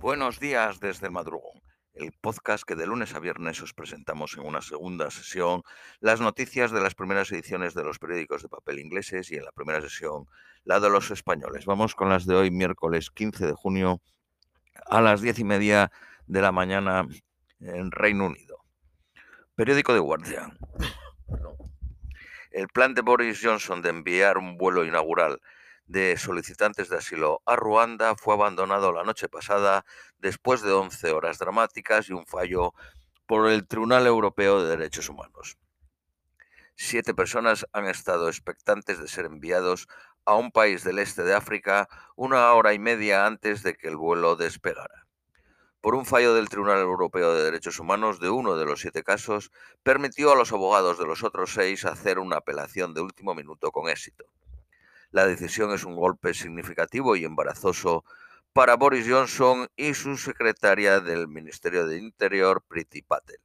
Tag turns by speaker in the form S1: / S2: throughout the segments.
S1: Buenos días desde el madrugón, el podcast que de lunes a viernes os presentamos en una segunda sesión las noticias de las primeras ediciones de los periódicos de papel ingleses y en la primera sesión la de los españoles. Vamos con las de hoy, miércoles 15 de junio a las diez y media de la mañana en Reino Unido. Periódico de Guardian. El plan de Boris Johnson de enviar un vuelo inaugural de solicitantes de asilo a Ruanda fue abandonado la noche pasada después de 11 horas dramáticas y un fallo por el Tribunal Europeo de Derechos Humanos. Siete personas han estado expectantes de ser enviados a un país del este de África una hora y media antes de que el vuelo despegara. Por un fallo del Tribunal Europeo de Derechos Humanos de uno de los siete casos, permitió a los abogados de los otros seis hacer una apelación de último minuto con éxito. La decisión es un golpe significativo y embarazoso para Boris Johnson y su secretaria del Ministerio de Interior, Priti Patel,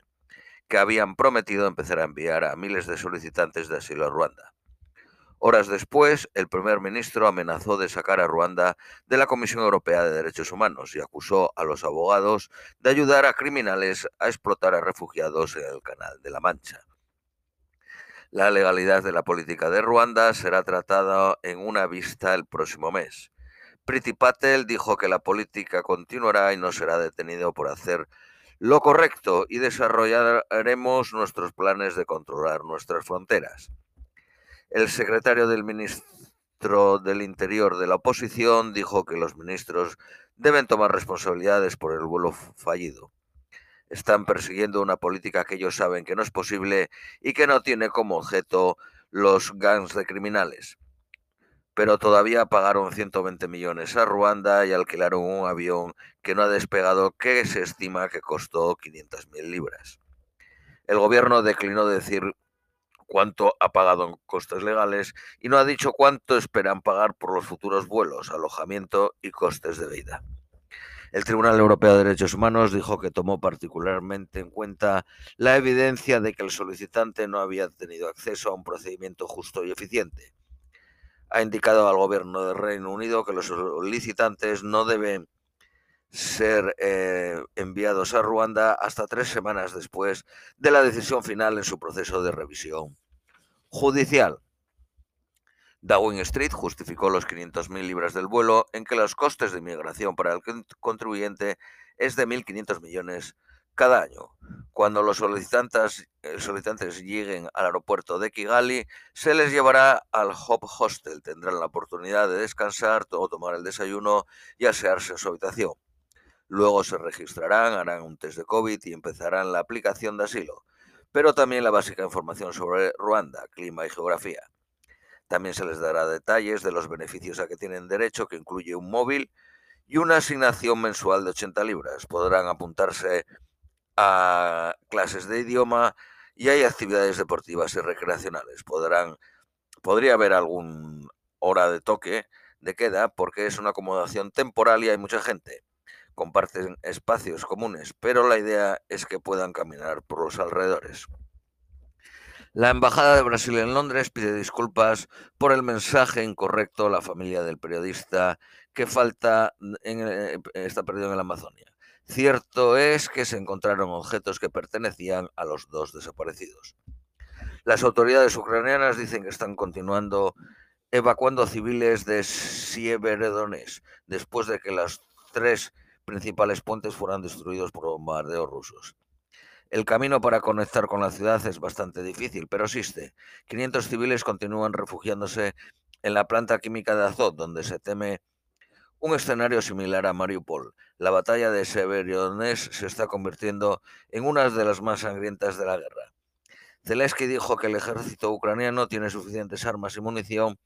S1: que habían prometido empezar a enviar a miles de solicitantes de asilo a Ruanda. Horas después, el primer ministro amenazó de sacar a Ruanda de la Comisión Europea de Derechos Humanos y acusó a los abogados de ayudar a criminales a explotar a refugiados en el Canal de la Mancha. La legalidad de la política de Ruanda será tratada en una vista el próximo mes. Priti Patel dijo que la política continuará y no será detenido por hacer lo correcto y desarrollaremos nuestros planes de controlar nuestras fronteras. El secretario del ministro del Interior de la oposición dijo que los ministros deben tomar responsabilidades por el vuelo fallido están persiguiendo una política que ellos saben que no es posible y que no tiene como objeto los gangs de criminales. Pero todavía pagaron 120 millones a Ruanda y alquilaron un avión que no ha despegado que se estima que costó 500.000 libras. El gobierno declinó decir cuánto ha pagado en costes legales y no ha dicho cuánto esperan pagar por los futuros vuelos, alojamiento y costes de vida. El Tribunal Europeo de Derechos Humanos dijo que tomó particularmente en cuenta la evidencia de que el solicitante no había tenido acceso a un procedimiento justo y eficiente. Ha indicado al gobierno del Reino Unido que los solicitantes no deben ser eh, enviados a Ruanda hasta tres semanas después de la decisión final en su proceso de revisión judicial. Downing Street justificó los 500.000 libras del vuelo en que los costes de inmigración para el contribuyente es de 1.500 millones cada año. Cuando los solicitantes, eh, solicitantes, lleguen al aeropuerto de Kigali, se les llevará al Hop Hostel. Tendrán la oportunidad de descansar o tomar el desayuno y asearse en su habitación. Luego se registrarán, harán un test de COVID y empezarán la aplicación de asilo, pero también la básica información sobre Ruanda, clima y geografía. También se les dará detalles de los beneficios a que tienen derecho, que incluye un móvil y una asignación mensual de 80 libras. Podrán apuntarse a clases de idioma y hay actividades deportivas y recreacionales. Podrán, podría haber algún hora de toque de queda porque es una acomodación temporal y hay mucha gente. Comparten espacios comunes, pero la idea es que puedan caminar por los alrededores. La Embajada de Brasil en Londres pide disculpas por el mensaje incorrecto a la familia del periodista que falta eh, está perdido en la Amazonia. Cierto es que se encontraron objetos que pertenecían a los dos desaparecidos. Las autoridades ucranianas dicen que están continuando evacuando civiles de Sieverodonetsk después de que las tres principales puentes fueran destruidos por bombardeos rusos. El camino para conectar con la ciudad es bastante difícil, pero existe. 500 civiles continúan refugiándose en la planta química de Azot, donde se teme un escenario similar a Mariupol. La batalla de Severodonetsk se está convirtiendo en una de las más sangrientas de la guerra. Zelensky dijo que el ejército ucraniano tiene suficientes armas y munición,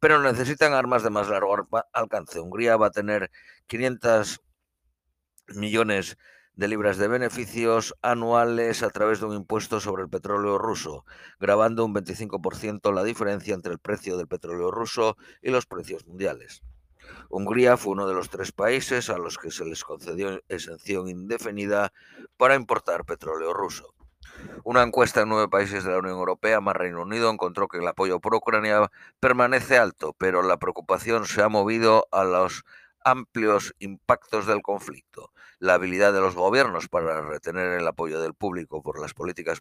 S1: pero necesitan armas de más largo alcance. Hungría va a tener 500 millones de libras de beneficios anuales a través de un impuesto sobre el petróleo ruso, grabando un 25% la diferencia entre el precio del petróleo ruso y los precios mundiales. Hungría fue uno de los tres países a los que se les concedió exención indefinida para importar petróleo ruso. Una encuesta en nueve países de la Unión Europea, más Reino Unido, encontró que el apoyo por Ucrania permanece alto, pero la preocupación se ha movido a los amplios impactos del conflicto, la habilidad de los gobiernos para retener el apoyo del público por las políticas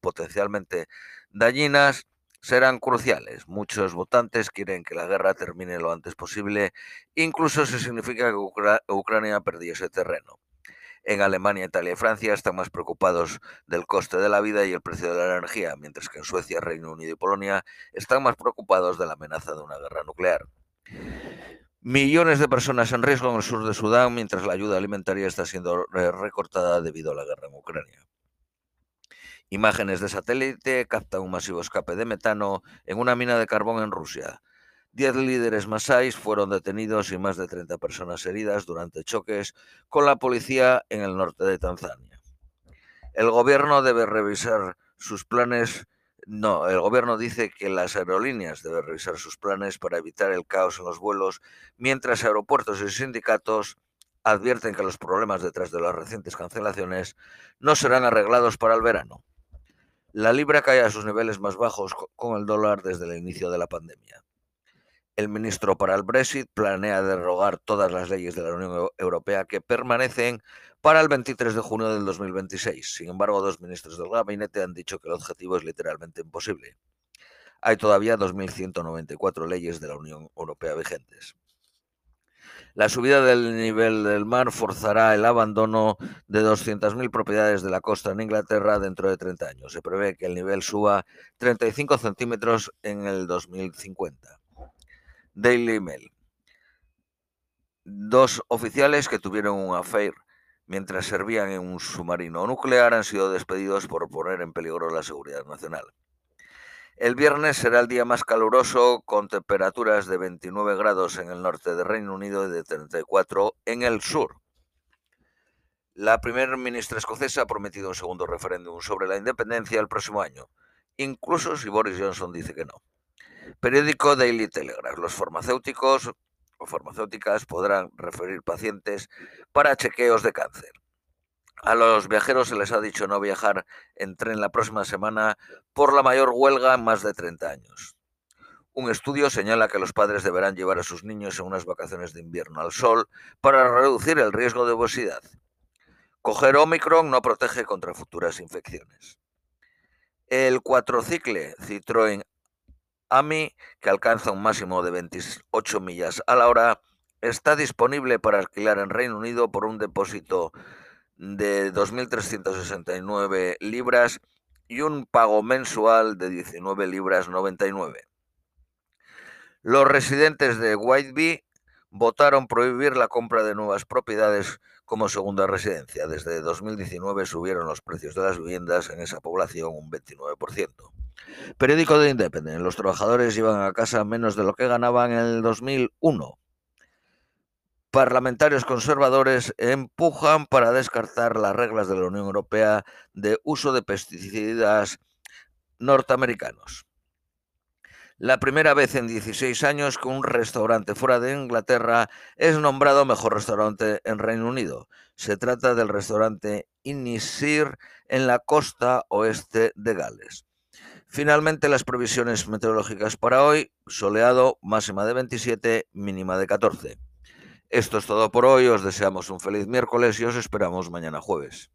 S1: potencialmente dañinas serán cruciales. Muchos votantes quieren que la guerra termine lo antes posible, incluso si significa que Ucrania perdiese terreno. En Alemania, Italia y Francia están más preocupados del coste de la vida y el precio de la energía, mientras que en Suecia, Reino Unido y Polonia están más preocupados de la amenaza de una guerra nuclear. Millones de personas en riesgo en el sur de Sudán, mientras la ayuda alimentaria está siendo recortada debido a la guerra en Ucrania. Imágenes de satélite captan un masivo escape de metano en una mina de carbón en Rusia. Diez líderes masáis fueron detenidos y más de 30 personas heridas durante choques con la policía en el norte de Tanzania. El gobierno debe revisar sus planes. No, el gobierno dice que las aerolíneas deben revisar sus planes para evitar el caos en los vuelos, mientras aeropuertos y sindicatos advierten que los problemas detrás de las recientes cancelaciones no serán arreglados para el verano. La libra cae a sus niveles más bajos con el dólar desde el inicio de la pandemia. El ministro para el Brexit planea derogar todas las leyes de la Unión Europea que permanecen para el 23 de junio del 2026. Sin embargo, dos ministros del gabinete han dicho que el objetivo es literalmente imposible. Hay todavía 2.194 leyes de la Unión Europea vigentes. La subida del nivel del mar forzará el abandono de 200.000 propiedades de la costa en Inglaterra dentro de 30 años. Se prevé que el nivel suba 35 centímetros en el 2050. Daily Mail. Dos oficiales que tuvieron un affair mientras servían en un submarino nuclear han sido despedidos por poner en peligro la seguridad nacional. El viernes será el día más caluroso, con temperaturas de 29 grados en el norte del Reino Unido y de 34 en el sur. La primera ministra escocesa ha prometido un segundo referéndum sobre la independencia el próximo año, incluso si Boris Johnson dice que no. Periódico Daily Telegraph. Los farmacéuticos o farmacéuticas podrán referir pacientes para chequeos de cáncer. A los viajeros se les ha dicho no viajar en tren la próxima semana por la mayor huelga en más de 30 años. Un estudio señala que los padres deberán llevar a sus niños en unas vacaciones de invierno al sol para reducir el riesgo de obesidad. Coger Omicron no protege contra futuras infecciones. El cuatrocicle Citroën AMI, que alcanza un máximo de 28 millas a la hora, está disponible para alquilar en Reino Unido por un depósito de 2.369 libras y un pago mensual de 19 libras 99. Los residentes de Whiteby votaron prohibir la compra de nuevas propiedades como segunda residencia. Desde 2019 subieron los precios de las viviendas en esa población un 29%. Periódico de Independent. Los trabajadores llevan a casa menos de lo que ganaban en el 2001. Parlamentarios conservadores empujan para descartar las reglas de la Unión Europea de uso de pesticidas norteamericanos. La primera vez en 16 años que un restaurante fuera de Inglaterra es nombrado mejor restaurante en Reino Unido. Se trata del restaurante Inisir en la costa oeste de Gales. Finalmente, las previsiones meteorológicas para hoy, soleado, máxima de 27, mínima de 14. Esto es todo por hoy, os deseamos un feliz miércoles y os esperamos mañana jueves.